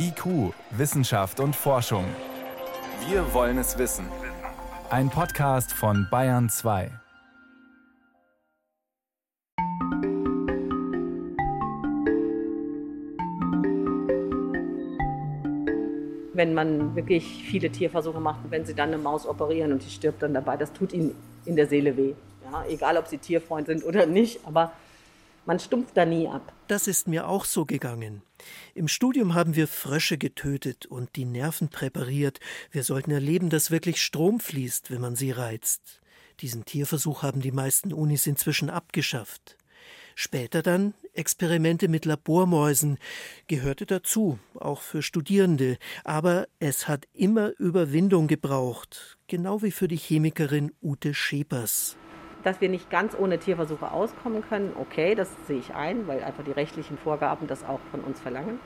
IQ, Wissenschaft und Forschung. Wir wollen es wissen. Ein Podcast von Bayern 2. Wenn man wirklich viele Tierversuche macht und wenn sie dann eine Maus operieren und die stirbt dann dabei, das tut ihnen in der Seele weh. Ja, egal, ob sie Tierfreund sind oder nicht, aber man stumpft da nie ab. Das ist mir auch so gegangen. Im Studium haben wir Frösche getötet und die Nerven präpariert. Wir sollten erleben, dass wirklich Strom fließt, wenn man sie reizt. Diesen Tierversuch haben die meisten Unis inzwischen abgeschafft. Später dann Experimente mit Labormäusen gehörte dazu, auch für Studierende, aber es hat immer Überwindung gebraucht, genau wie für die Chemikerin Ute Schepers. Dass wir nicht ganz ohne Tierversuche auskommen können, okay, das sehe ich ein, weil einfach die rechtlichen Vorgaben das auch von uns verlangen.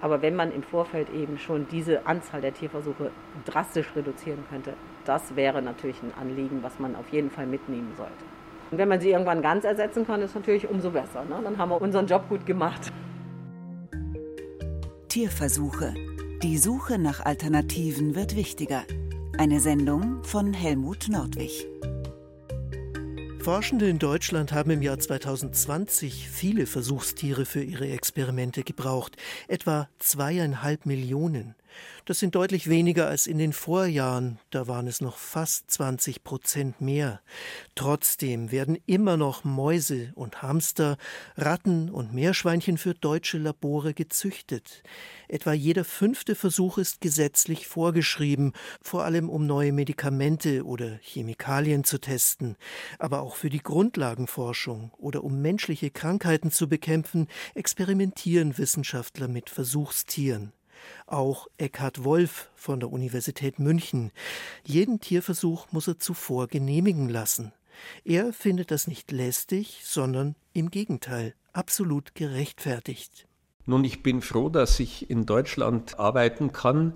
Aber wenn man im Vorfeld eben schon diese Anzahl der Tierversuche drastisch reduzieren könnte, das wäre natürlich ein Anliegen, was man auf jeden Fall mitnehmen sollte. Und wenn man sie irgendwann ganz ersetzen kann, ist natürlich umso besser. Ne? Dann haben wir unseren Job gut gemacht. Tierversuche. Die Suche nach Alternativen wird wichtiger. Eine Sendung von Helmut Nordwig. Forschende in Deutschland haben im Jahr 2020 viele Versuchstiere für ihre Experimente gebraucht, etwa zweieinhalb Millionen. Das sind deutlich weniger als in den Vorjahren, da waren es noch fast 20 Prozent mehr. Trotzdem werden immer noch Mäuse und Hamster, Ratten und Meerschweinchen für deutsche Labore gezüchtet. Etwa jeder fünfte Versuch ist gesetzlich vorgeschrieben, vor allem um neue Medikamente oder Chemikalien zu testen. Aber auch für die Grundlagenforschung oder um menschliche Krankheiten zu bekämpfen, experimentieren Wissenschaftler mit Versuchstieren. Auch Eckhard Wolf von der Universität München. Jeden Tierversuch muss er zuvor genehmigen lassen. Er findet das nicht lästig, sondern im Gegenteil absolut gerechtfertigt. Nun, ich bin froh, dass ich in Deutschland arbeiten kann.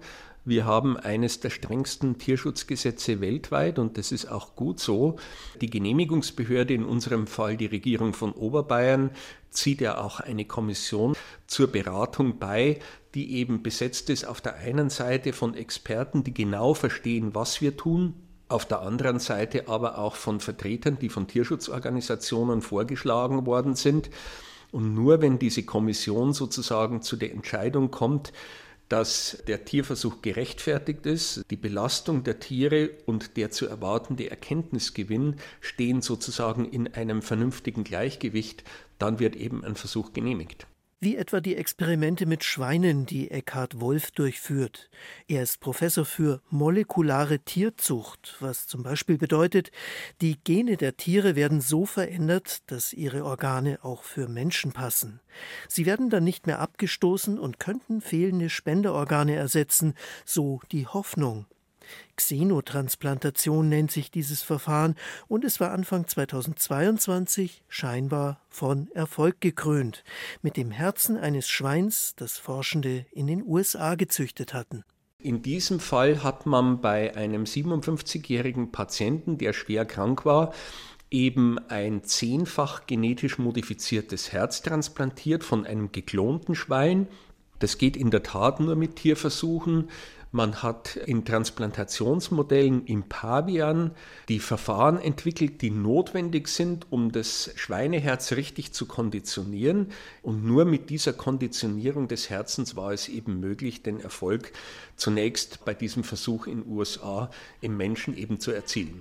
Wir haben eines der strengsten Tierschutzgesetze weltweit und das ist auch gut so. Die Genehmigungsbehörde, in unserem Fall die Regierung von Oberbayern, zieht ja auch eine Kommission zur Beratung bei, die eben besetzt ist auf der einen Seite von Experten, die genau verstehen, was wir tun, auf der anderen Seite aber auch von Vertretern, die von Tierschutzorganisationen vorgeschlagen worden sind. Und nur wenn diese Kommission sozusagen zu der Entscheidung kommt, dass der Tierversuch gerechtfertigt ist, die Belastung der Tiere und der zu erwartende Erkenntnisgewinn stehen sozusagen in einem vernünftigen Gleichgewicht, dann wird eben ein Versuch genehmigt wie etwa die Experimente mit Schweinen, die Eckhard Wolf durchführt. Er ist Professor für molekulare Tierzucht, was zum Beispiel bedeutet, die Gene der Tiere werden so verändert, dass ihre Organe auch für Menschen passen. Sie werden dann nicht mehr abgestoßen und könnten fehlende Spenderorgane ersetzen, so die Hoffnung. Xenotransplantation nennt sich dieses Verfahren und es war Anfang 2022 scheinbar von Erfolg gekrönt mit dem Herzen eines Schweins, das Forschende in den USA gezüchtet hatten. In diesem Fall hat man bei einem 57-jährigen Patienten, der schwer krank war, eben ein zehnfach genetisch modifiziertes Herz transplantiert von einem geklonten Schwein. Das geht in der Tat nur mit Tierversuchen. Man hat in Transplantationsmodellen im Pavian die Verfahren entwickelt, die notwendig sind, um das Schweineherz richtig zu konditionieren. Und nur mit dieser Konditionierung des Herzens war es eben möglich, den Erfolg zunächst bei diesem Versuch in den USA im Menschen eben zu erzielen.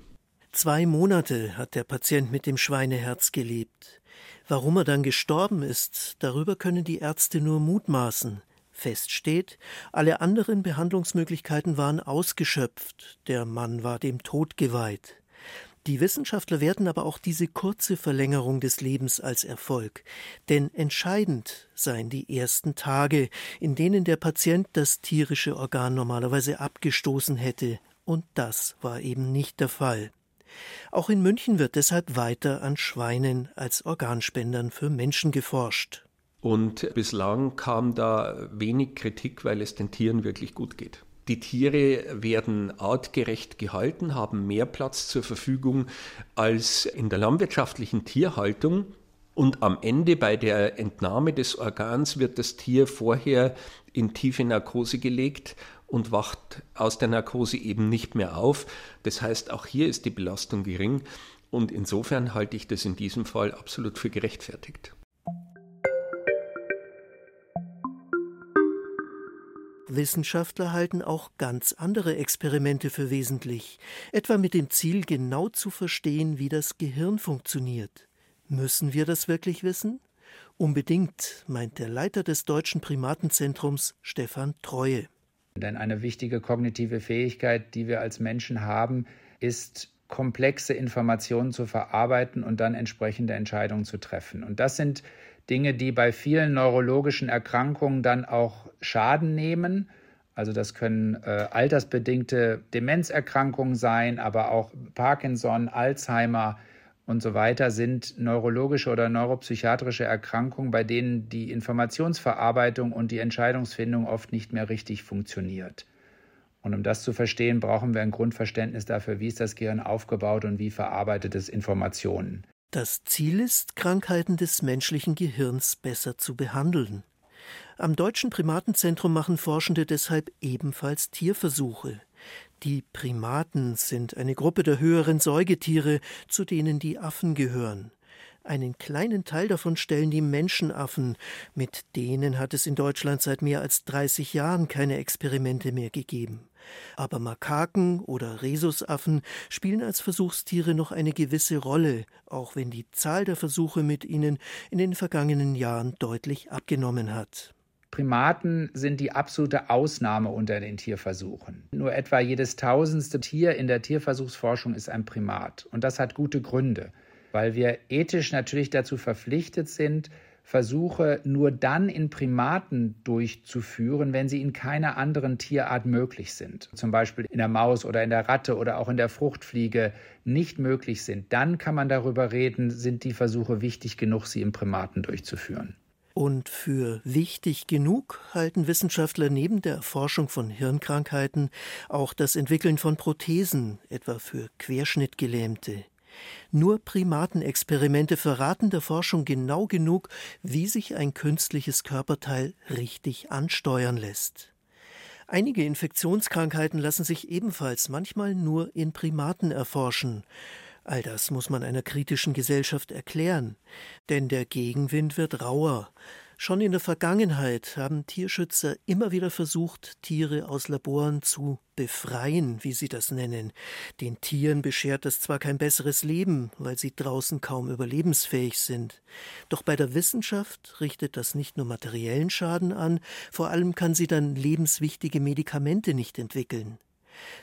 Zwei Monate hat der Patient mit dem Schweineherz gelebt. Warum er dann gestorben ist, darüber können die Ärzte nur mutmaßen. Fest steht, alle anderen Behandlungsmöglichkeiten waren ausgeschöpft, der Mann war dem Tod geweiht. Die Wissenschaftler werten aber auch diese kurze Verlängerung des Lebens als Erfolg, denn entscheidend seien die ersten Tage, in denen der Patient das tierische Organ normalerweise abgestoßen hätte, und das war eben nicht der Fall. Auch in München wird deshalb weiter an Schweinen als Organspendern für Menschen geforscht. Und bislang kam da wenig Kritik, weil es den Tieren wirklich gut geht. Die Tiere werden artgerecht gehalten, haben mehr Platz zur Verfügung als in der landwirtschaftlichen Tierhaltung. Und am Ende bei der Entnahme des Organs wird das Tier vorher in tiefe Narkose gelegt und wacht aus der Narkose eben nicht mehr auf. Das heißt, auch hier ist die Belastung gering und insofern halte ich das in diesem Fall absolut für gerechtfertigt. Wissenschaftler halten auch ganz andere Experimente für wesentlich, etwa mit dem Ziel, genau zu verstehen, wie das Gehirn funktioniert. Müssen wir das wirklich wissen? Unbedingt, meint der Leiter des Deutschen Primatenzentrums Stefan Treue. Denn eine wichtige kognitive Fähigkeit, die wir als Menschen haben, ist komplexe Informationen zu verarbeiten und dann entsprechende Entscheidungen zu treffen. Und das sind Dinge, die bei vielen neurologischen Erkrankungen dann auch Schaden nehmen. Also das können äh, altersbedingte Demenzerkrankungen sein, aber auch Parkinson, Alzheimer und so weiter sind neurologische oder neuropsychiatrische Erkrankungen, bei denen die Informationsverarbeitung und die Entscheidungsfindung oft nicht mehr richtig funktioniert. Und um das zu verstehen, brauchen wir ein Grundverständnis dafür, wie ist das Gehirn aufgebaut und wie verarbeitet es Informationen. Das Ziel ist, Krankheiten des menschlichen Gehirns besser zu behandeln. Am Deutschen Primatenzentrum machen Forschende deshalb ebenfalls Tierversuche. Die Primaten sind eine Gruppe der höheren Säugetiere, zu denen die Affen gehören. Einen kleinen Teil davon stellen die Menschenaffen, mit denen hat es in Deutschland seit mehr als 30 Jahren keine Experimente mehr gegeben. Aber Makaken oder Rhesusaffen spielen als Versuchstiere noch eine gewisse Rolle, auch wenn die Zahl der Versuche mit ihnen in den vergangenen Jahren deutlich abgenommen hat. Primaten sind die absolute Ausnahme unter den Tierversuchen. Nur etwa jedes tausendste Tier in der Tierversuchsforschung ist ein Primat. Und das hat gute Gründe, weil wir ethisch natürlich dazu verpflichtet sind, Versuche nur dann in Primaten durchzuführen, wenn sie in keiner anderen Tierart möglich sind. Zum Beispiel in der Maus oder in der Ratte oder auch in der Fruchtfliege nicht möglich sind. Dann kann man darüber reden, sind die Versuche wichtig genug, sie im Primaten durchzuführen. Und für wichtig genug halten Wissenschaftler neben der Erforschung von Hirnkrankheiten auch das Entwickeln von Prothesen, etwa für Querschnittgelähmte. Nur Primatenexperimente verraten der Forschung genau genug, wie sich ein künstliches Körperteil richtig ansteuern lässt. Einige Infektionskrankheiten lassen sich ebenfalls manchmal nur in Primaten erforschen. All das muss man einer kritischen Gesellschaft erklären, denn der Gegenwind wird rauer. Schon in der Vergangenheit haben Tierschützer immer wieder versucht, Tiere aus Laboren zu befreien, wie sie das nennen. Den Tieren beschert das zwar kein besseres Leben, weil sie draußen kaum überlebensfähig sind. Doch bei der Wissenschaft richtet das nicht nur materiellen Schaden an, vor allem kann sie dann lebenswichtige Medikamente nicht entwickeln.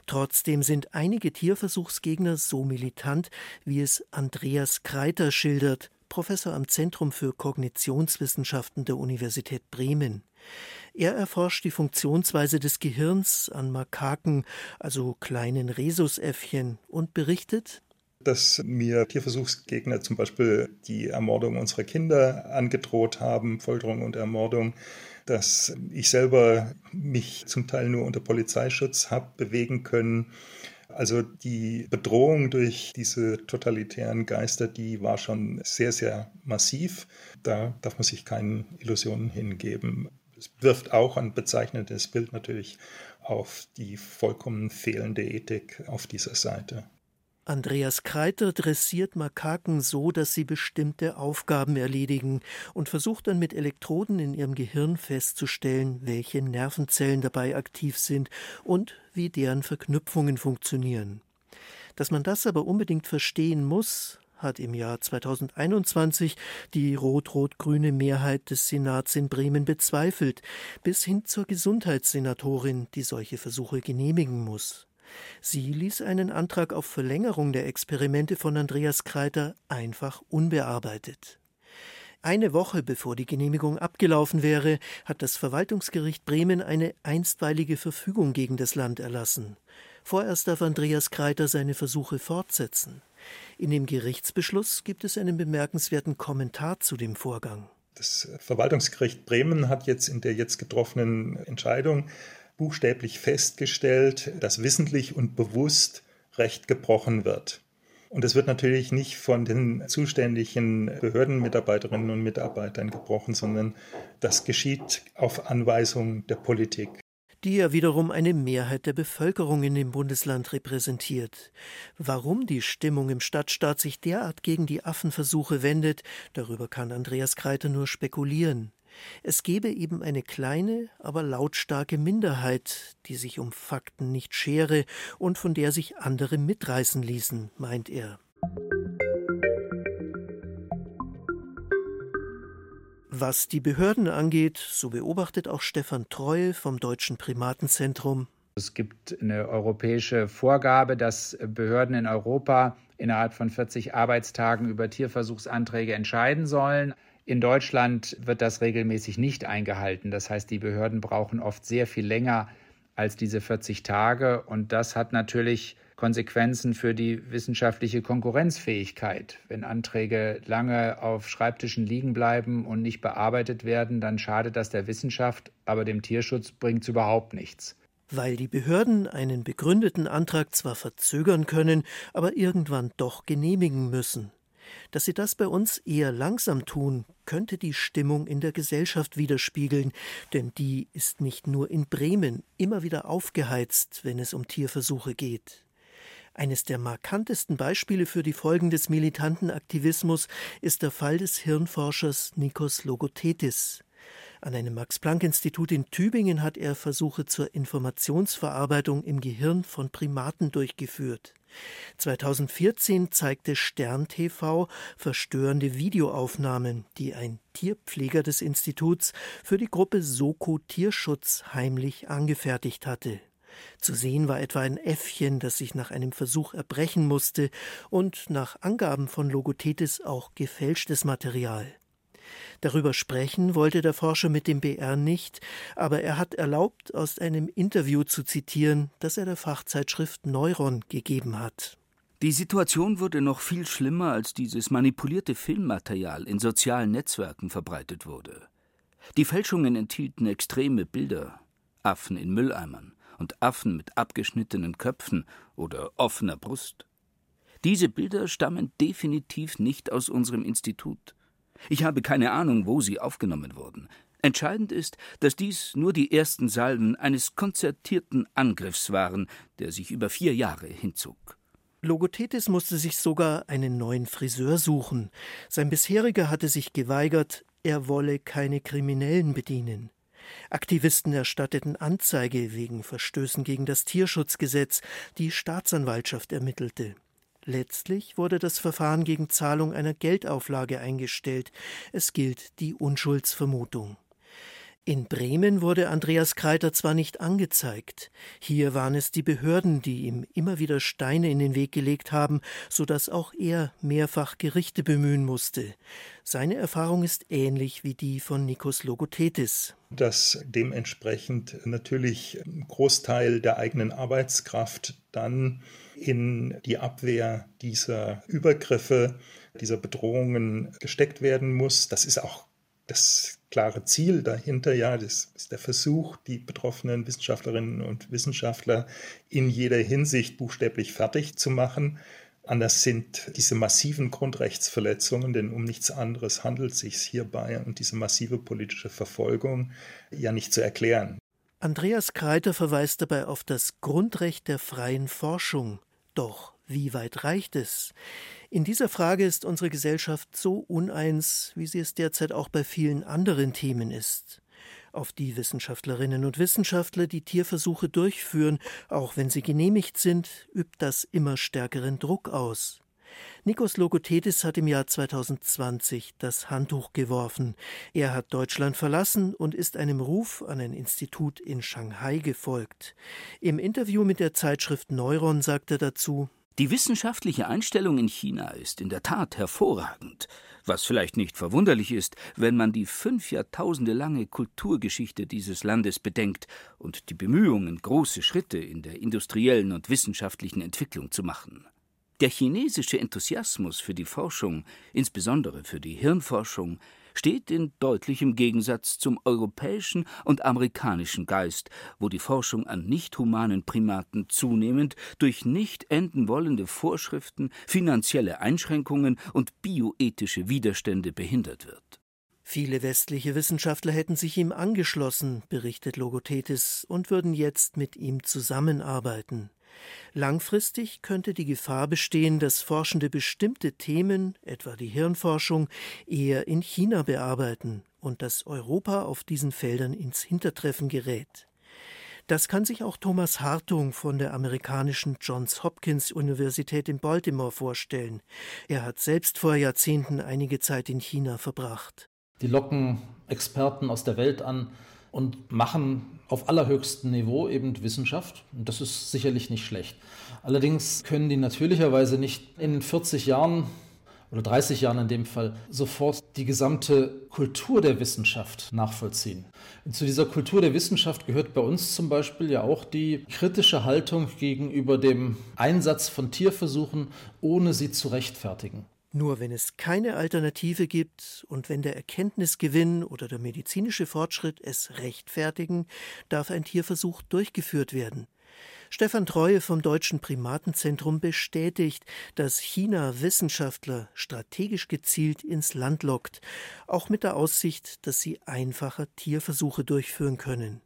Trotzdem sind einige Tierversuchsgegner so militant, wie es Andreas Kreiter schildert, Professor am Zentrum für Kognitionswissenschaften der Universität Bremen. Er erforscht die Funktionsweise des Gehirns an Makaken, also kleinen Rhesusäffchen, und berichtet, dass mir Tierversuchsgegner zum Beispiel die Ermordung unserer Kinder angedroht haben, Folterung und Ermordung, dass ich selber mich zum Teil nur unter Polizeischutz habe bewegen können also die Bedrohung durch diese totalitären Geister, die war schon sehr, sehr massiv. Da darf man sich keinen Illusionen hingeben. Es wirft auch ein bezeichnendes Bild natürlich auf die vollkommen fehlende Ethik auf dieser Seite. Andreas Kreiter dressiert Makaken so, dass sie bestimmte Aufgaben erledigen und versucht dann mit Elektroden in ihrem Gehirn festzustellen, welche Nervenzellen dabei aktiv sind und wie deren Verknüpfungen funktionieren. Dass man das aber unbedingt verstehen muss, hat im Jahr 2021 die rot-rot-grüne Mehrheit des Senats in Bremen bezweifelt, bis hin zur Gesundheitssenatorin, die solche Versuche genehmigen muss. Sie ließ einen Antrag auf Verlängerung der Experimente von Andreas Kreiter einfach unbearbeitet. Eine Woche bevor die Genehmigung abgelaufen wäre, hat das Verwaltungsgericht Bremen eine einstweilige Verfügung gegen das Land erlassen. Vorerst darf Andreas Kreiter seine Versuche fortsetzen. In dem Gerichtsbeschluss gibt es einen bemerkenswerten Kommentar zu dem Vorgang. Das Verwaltungsgericht Bremen hat jetzt in der jetzt getroffenen Entscheidung buchstäblich festgestellt, dass wissentlich und bewusst Recht gebrochen wird. Und es wird natürlich nicht von den zuständigen Behördenmitarbeiterinnen und Mitarbeitern gebrochen, sondern das geschieht auf Anweisung der Politik die ja wiederum eine Mehrheit der Bevölkerung in dem Bundesland repräsentiert. Warum die Stimmung im Stadtstaat sich derart gegen die Affenversuche wendet, darüber kann Andreas Kreiter nur spekulieren. Es gebe eben eine kleine, aber lautstarke Minderheit, die sich um Fakten nicht schere und von der sich andere mitreißen ließen, meint er. Was die Behörden angeht, so beobachtet auch Stefan Treu vom Deutschen Primatenzentrum. Es gibt eine europäische Vorgabe, dass Behörden in Europa innerhalb von 40 Arbeitstagen über Tierversuchsanträge entscheiden sollen. In Deutschland wird das regelmäßig nicht eingehalten. Das heißt, die Behörden brauchen oft sehr viel länger als diese 40 Tage. Und das hat natürlich Konsequenzen für die wissenschaftliche Konkurrenzfähigkeit. Wenn Anträge lange auf Schreibtischen liegen bleiben und nicht bearbeitet werden, dann schadet das der Wissenschaft, aber dem Tierschutz bringt es überhaupt nichts. Weil die Behörden einen begründeten Antrag zwar verzögern können, aber irgendwann doch genehmigen müssen. Dass sie das bei uns eher langsam tun, könnte die Stimmung in der Gesellschaft widerspiegeln, denn die ist nicht nur in Bremen immer wieder aufgeheizt, wenn es um Tierversuche geht. Eines der markantesten Beispiele für die Folgen des militanten Aktivismus ist der Fall des Hirnforschers Nikos Logothetis. An einem Max-Planck-Institut in Tübingen hat er Versuche zur Informationsverarbeitung im Gehirn von Primaten durchgeführt. 2014 zeigte Stern TV verstörende Videoaufnahmen, die ein Tierpfleger des Instituts für die Gruppe Soko Tierschutz heimlich angefertigt hatte. Zu sehen war etwa ein Äffchen, das sich nach einem Versuch erbrechen musste und nach Angaben von Logothetis auch gefälschtes Material. Darüber sprechen wollte der Forscher mit dem BR nicht, aber er hat erlaubt, aus einem Interview zu zitieren, das er der Fachzeitschrift Neuron gegeben hat. Die Situation wurde noch viel schlimmer, als dieses manipulierte Filmmaterial in sozialen Netzwerken verbreitet wurde. Die Fälschungen enthielten extreme Bilder, Affen in Mülleimern, und Affen mit abgeschnittenen Köpfen oder offener Brust. Diese Bilder stammen definitiv nicht aus unserem Institut. Ich habe keine Ahnung, wo sie aufgenommen wurden. Entscheidend ist, dass dies nur die ersten Salven eines konzertierten Angriffs waren, der sich über vier Jahre hinzog. Logothetis musste sich sogar einen neuen Friseur suchen. Sein bisheriger hatte sich geweigert, er wolle keine Kriminellen bedienen. Aktivisten erstatteten Anzeige wegen Verstößen gegen das Tierschutzgesetz, die Staatsanwaltschaft ermittelte. Letztlich wurde das Verfahren gegen Zahlung einer Geldauflage eingestellt. Es gilt die Unschuldsvermutung. In Bremen wurde Andreas Kreiter zwar nicht angezeigt, hier waren es die Behörden, die ihm immer wieder Steine in den Weg gelegt haben, so dass auch er mehrfach Gerichte bemühen musste. Seine Erfahrung ist ähnlich wie die von Nikos Logothetis. Dass dementsprechend natürlich ein Großteil der eigenen Arbeitskraft dann in die Abwehr dieser Übergriffe, dieser Bedrohungen gesteckt werden muss. Das ist auch das klare Ziel dahinter, ja, das ist der Versuch, die betroffenen Wissenschaftlerinnen und Wissenschaftler in jeder Hinsicht buchstäblich fertig zu machen. Anders sind diese massiven Grundrechtsverletzungen, denn um nichts anderes handelt es sich hierbei und diese massive politische Verfolgung ja nicht zu erklären. Andreas Kreiter verweist dabei auf das Grundrecht der freien Forschung. Doch wie weit reicht es? In dieser Frage ist unsere Gesellschaft so uneins, wie sie es derzeit auch bei vielen anderen Themen ist. Auf die Wissenschaftlerinnen und Wissenschaftler, die Tierversuche durchführen, auch wenn sie genehmigt sind, übt das immer stärkeren Druck aus. Nikos Logothetis hat im Jahr 2020 das Handtuch geworfen. Er hat Deutschland verlassen und ist einem Ruf an ein Institut in Shanghai gefolgt. Im Interview mit der Zeitschrift Neuron sagt er dazu, die wissenschaftliche Einstellung in China ist in der Tat hervorragend, was vielleicht nicht verwunderlich ist, wenn man die fünf Jahrtausende lange Kulturgeschichte dieses Landes bedenkt und die Bemühungen, große Schritte in der industriellen und wissenschaftlichen Entwicklung zu machen. Der chinesische Enthusiasmus für die Forschung, insbesondere für die Hirnforschung, steht in deutlichem Gegensatz zum europäischen und amerikanischen Geist, wo die Forschung an nicht humanen Primaten zunehmend durch nicht enden wollende Vorschriften, finanzielle Einschränkungen und bioethische Widerstände behindert wird. Viele westliche Wissenschaftler hätten sich ihm angeschlossen, berichtet Logothetis, und würden jetzt mit ihm zusammenarbeiten. Langfristig könnte die Gefahr bestehen, dass Forschende bestimmte Themen, etwa die Hirnforschung, eher in China bearbeiten und dass Europa auf diesen Feldern ins Hintertreffen gerät. Das kann sich auch Thomas Hartung von der amerikanischen Johns Hopkins Universität in Baltimore vorstellen. Er hat selbst vor Jahrzehnten einige Zeit in China verbracht. Die locken Experten aus der Welt an und machen auf allerhöchstem Niveau eben Wissenschaft. Und das ist sicherlich nicht schlecht. Allerdings können die natürlicherweise nicht in 40 Jahren oder 30 Jahren in dem Fall sofort die gesamte Kultur der Wissenschaft nachvollziehen. Und zu dieser Kultur der Wissenschaft gehört bei uns zum Beispiel ja auch die kritische Haltung gegenüber dem Einsatz von Tierversuchen, ohne sie zu rechtfertigen. Nur wenn es keine Alternative gibt und wenn der Erkenntnisgewinn oder der medizinische Fortschritt es rechtfertigen, darf ein Tierversuch durchgeführt werden. Stefan Treue vom Deutschen Primatenzentrum bestätigt, dass China Wissenschaftler strategisch gezielt ins Land lockt, auch mit der Aussicht, dass sie einfacher Tierversuche durchführen können.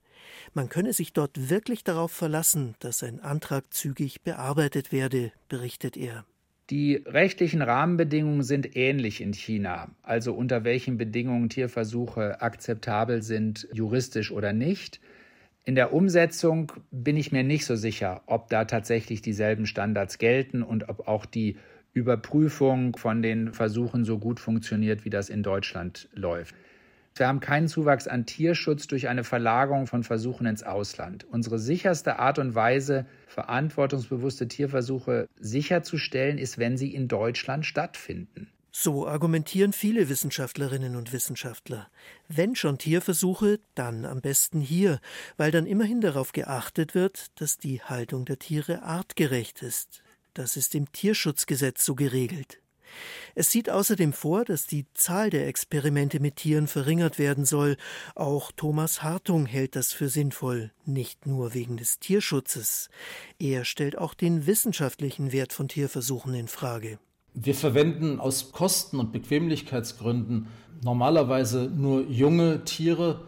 Man könne sich dort wirklich darauf verlassen, dass ein Antrag zügig bearbeitet werde, berichtet er. Die rechtlichen Rahmenbedingungen sind ähnlich in China, also unter welchen Bedingungen Tierversuche akzeptabel sind, juristisch oder nicht. In der Umsetzung bin ich mir nicht so sicher, ob da tatsächlich dieselben Standards gelten und ob auch die Überprüfung von den Versuchen so gut funktioniert, wie das in Deutschland läuft. Wir haben keinen Zuwachs an Tierschutz durch eine Verlagerung von Versuchen ins Ausland. Unsere sicherste Art und Weise, verantwortungsbewusste Tierversuche sicherzustellen, ist, wenn sie in Deutschland stattfinden. So argumentieren viele Wissenschaftlerinnen und Wissenschaftler. Wenn schon Tierversuche, dann am besten hier, weil dann immerhin darauf geachtet wird, dass die Haltung der Tiere artgerecht ist. Das ist im Tierschutzgesetz so geregelt. Es sieht außerdem vor, dass die Zahl der Experimente mit Tieren verringert werden soll. Auch Thomas Hartung hält das für sinnvoll, nicht nur wegen des Tierschutzes. Er stellt auch den wissenschaftlichen Wert von Tierversuchen in Frage. Wir verwenden aus Kosten- und Bequemlichkeitsgründen normalerweise nur junge Tiere.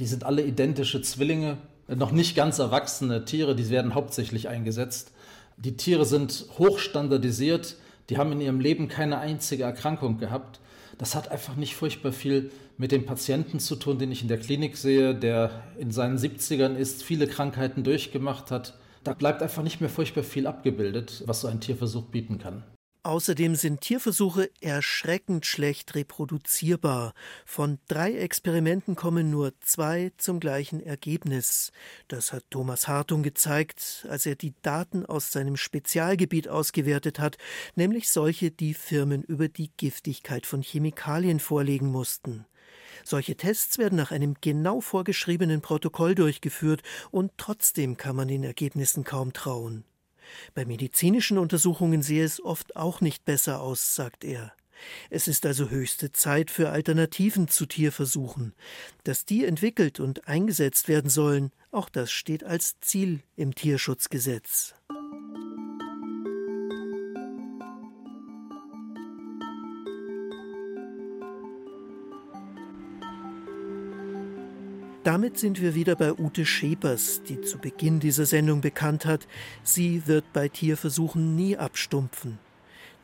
Die sind alle identische Zwillinge, noch nicht ganz erwachsene Tiere, die werden hauptsächlich eingesetzt. Die Tiere sind hochstandardisiert, die haben in ihrem Leben keine einzige Erkrankung gehabt. Das hat einfach nicht furchtbar viel mit dem Patienten zu tun, den ich in der Klinik sehe, der in seinen 70ern ist, viele Krankheiten durchgemacht hat. Da bleibt einfach nicht mehr furchtbar viel abgebildet, was so ein Tierversuch bieten kann. Außerdem sind Tierversuche erschreckend schlecht reproduzierbar. Von drei Experimenten kommen nur zwei zum gleichen Ergebnis. Das hat Thomas Hartung gezeigt, als er die Daten aus seinem Spezialgebiet ausgewertet hat, nämlich solche, die Firmen über die Giftigkeit von Chemikalien vorlegen mussten. Solche Tests werden nach einem genau vorgeschriebenen Protokoll durchgeführt, und trotzdem kann man den Ergebnissen kaum trauen. Bei medizinischen Untersuchungen sehe es oft auch nicht besser aus, sagt er. Es ist also höchste Zeit für Alternativen zu Tierversuchen. Dass die entwickelt und eingesetzt werden sollen, auch das steht als Ziel im Tierschutzgesetz. Damit sind wir wieder bei Ute Schepers, die zu Beginn dieser Sendung bekannt hat, sie wird bei Tierversuchen nie abstumpfen.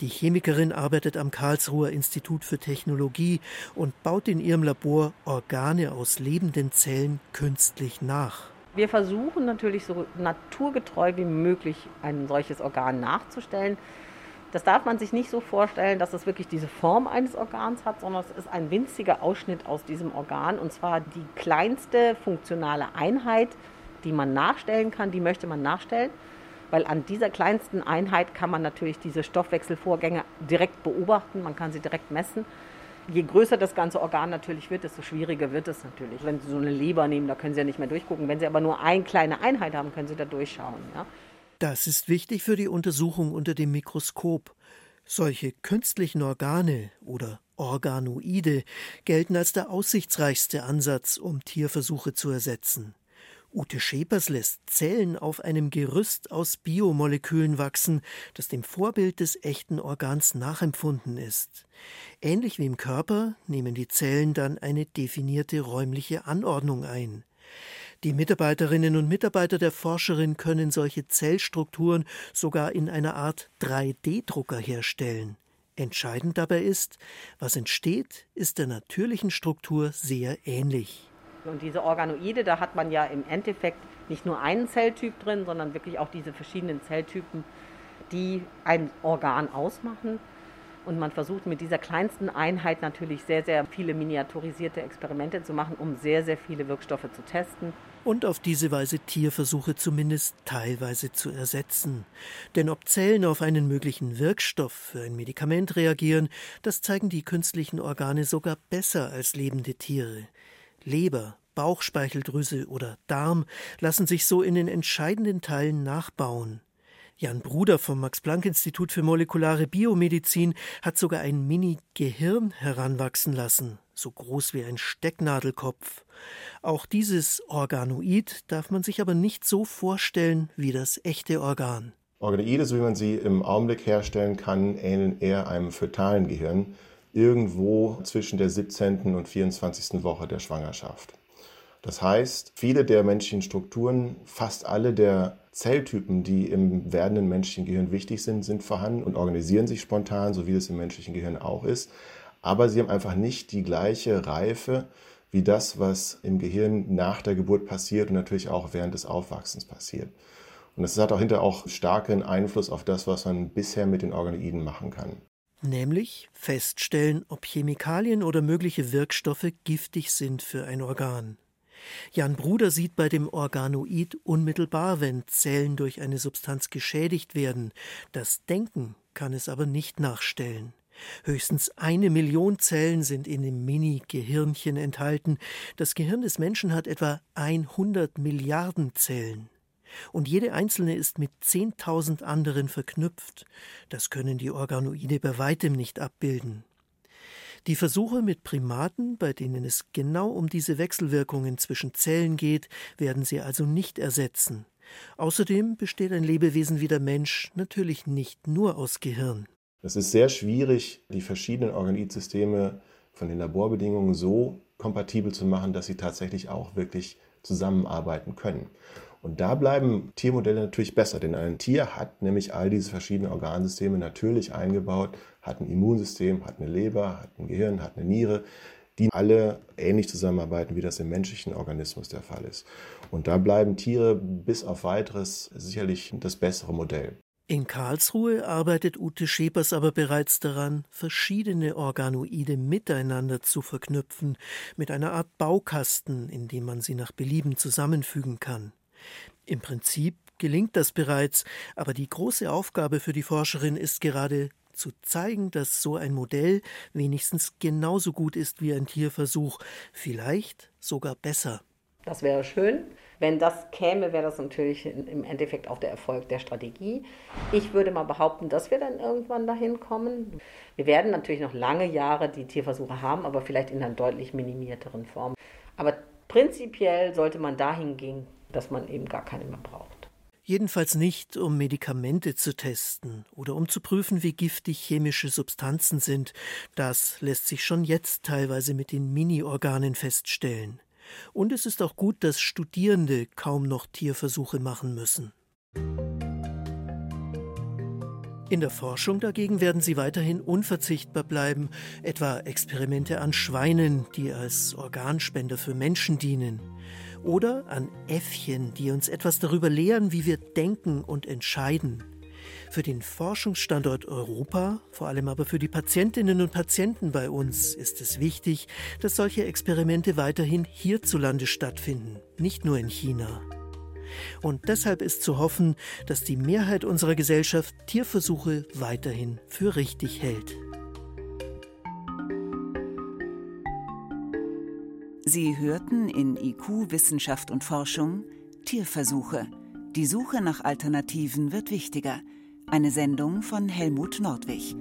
Die Chemikerin arbeitet am Karlsruher Institut für Technologie und baut in ihrem Labor Organe aus lebenden Zellen künstlich nach. Wir versuchen natürlich so naturgetreu wie möglich ein solches Organ nachzustellen. Das darf man sich nicht so vorstellen, dass es wirklich diese Form eines Organs hat, sondern es ist ein winziger Ausschnitt aus diesem Organ und zwar die kleinste funktionale Einheit, die man nachstellen kann, die möchte man nachstellen, weil an dieser kleinsten Einheit kann man natürlich diese Stoffwechselvorgänge direkt beobachten, man kann sie direkt messen. Je größer das ganze Organ natürlich wird, desto schwieriger wird es natürlich. Wenn Sie so eine Leber nehmen, da können Sie ja nicht mehr durchgucken. Wenn Sie aber nur eine kleine Einheit haben, können Sie da durchschauen. Ja? Das ist wichtig für die Untersuchung unter dem Mikroskop. Solche künstlichen Organe oder Organoide gelten als der aussichtsreichste Ansatz, um Tierversuche zu ersetzen. Ute Schepers lässt Zellen auf einem Gerüst aus Biomolekülen wachsen, das dem Vorbild des echten Organs nachempfunden ist. Ähnlich wie im Körper nehmen die Zellen dann eine definierte räumliche Anordnung ein. Die Mitarbeiterinnen und Mitarbeiter der Forscherin können solche Zellstrukturen sogar in einer Art 3D-Drucker herstellen. Entscheidend dabei ist, was entsteht, ist der natürlichen Struktur sehr ähnlich. Und diese Organoide, da hat man ja im Endeffekt nicht nur einen Zelltyp drin, sondern wirklich auch diese verschiedenen Zelltypen, die ein Organ ausmachen. Und man versucht mit dieser kleinsten Einheit natürlich sehr, sehr viele miniaturisierte Experimente zu machen, um sehr, sehr viele Wirkstoffe zu testen. Und auf diese Weise Tierversuche zumindest teilweise zu ersetzen. Denn ob Zellen auf einen möglichen Wirkstoff für ein Medikament reagieren, das zeigen die künstlichen Organe sogar besser als lebende Tiere. Leber, Bauchspeicheldrüse oder Darm lassen sich so in den entscheidenden Teilen nachbauen. Jan Bruder vom Max-Planck-Institut für molekulare Biomedizin hat sogar ein Mini-Gehirn heranwachsen lassen, so groß wie ein Stecknadelkopf. Auch dieses Organoid darf man sich aber nicht so vorstellen wie das echte Organ. Organoide, so wie man sie im Augenblick herstellen kann, ähneln eher einem fötalen Gehirn, irgendwo zwischen der 17. und 24. Woche der Schwangerschaft. Das heißt, viele der menschlichen Strukturen, fast alle der Zelltypen, die im werdenden menschlichen Gehirn wichtig sind, sind vorhanden und organisieren sich spontan, so wie es im menschlichen Gehirn auch ist. Aber sie haben einfach nicht die gleiche Reife wie das, was im Gehirn nach der Geburt passiert und natürlich auch während des Aufwachsens passiert. Und das hat auch hinterher auch starken Einfluss auf das, was man bisher mit den Organoiden machen kann. Nämlich feststellen, ob Chemikalien oder mögliche Wirkstoffe giftig sind für ein Organ. Jan Bruder sieht bei dem Organoid unmittelbar, wenn Zellen durch eine Substanz geschädigt werden. Das Denken kann es aber nicht nachstellen. Höchstens eine Million Zellen sind in dem Mini-Gehirnchen enthalten. Das Gehirn des Menschen hat etwa 100 Milliarden Zellen. Und jede einzelne ist mit 10.000 anderen verknüpft. Das können die Organoide bei weitem nicht abbilden. Die Versuche mit Primaten, bei denen es genau um diese Wechselwirkungen zwischen Zellen geht, werden sie also nicht ersetzen. Außerdem besteht ein Lebewesen wie der Mensch natürlich nicht nur aus Gehirn. Es ist sehr schwierig, die verschiedenen Organoidsysteme von den Laborbedingungen so kompatibel zu machen, dass sie tatsächlich auch wirklich zusammenarbeiten können. Und da bleiben Tiermodelle natürlich besser, denn ein Tier hat nämlich all diese verschiedenen Organsysteme natürlich eingebaut, hat ein Immunsystem, hat eine Leber, hat ein Gehirn, hat eine Niere, die alle ähnlich zusammenarbeiten, wie das im menschlichen Organismus der Fall ist. Und da bleiben Tiere bis auf weiteres sicherlich das bessere Modell. In Karlsruhe arbeitet Ute Schepers aber bereits daran, verschiedene Organoide miteinander zu verknüpfen, mit einer Art Baukasten, in dem man sie nach Belieben zusammenfügen kann. Im Prinzip gelingt das bereits, aber die große Aufgabe für die Forscherin ist gerade zu zeigen, dass so ein Modell wenigstens genauso gut ist wie ein Tierversuch, vielleicht sogar besser. Das wäre schön. Wenn das käme, wäre das natürlich im Endeffekt auch der Erfolg der Strategie. Ich würde mal behaupten, dass wir dann irgendwann dahin kommen. Wir werden natürlich noch lange Jahre die Tierversuche haben, aber vielleicht in einer deutlich minimierteren Form. Aber prinzipiell sollte man dahin gehen, dass man eben gar keine mehr braucht. Jedenfalls nicht, um Medikamente zu testen oder um zu prüfen, wie giftig chemische Substanzen sind. Das lässt sich schon jetzt teilweise mit den Mini-Organen feststellen. Und es ist auch gut, dass Studierende kaum noch Tierversuche machen müssen. In der Forschung dagegen werden sie weiterhin unverzichtbar bleiben, etwa Experimente an Schweinen, die als Organspender für Menschen dienen oder an Äffchen, die uns etwas darüber lehren, wie wir denken und entscheiden. Für den Forschungsstandort Europa, vor allem aber für die Patientinnen und Patienten bei uns, ist es wichtig, dass solche Experimente weiterhin hierzulande stattfinden, nicht nur in China. Und deshalb ist zu hoffen, dass die Mehrheit unserer Gesellschaft Tierversuche weiterhin für richtig hält. Sie hörten in IQ Wissenschaft und Forschung Tierversuche. Die Suche nach Alternativen wird wichtiger. Eine Sendung von Helmut Nordwig.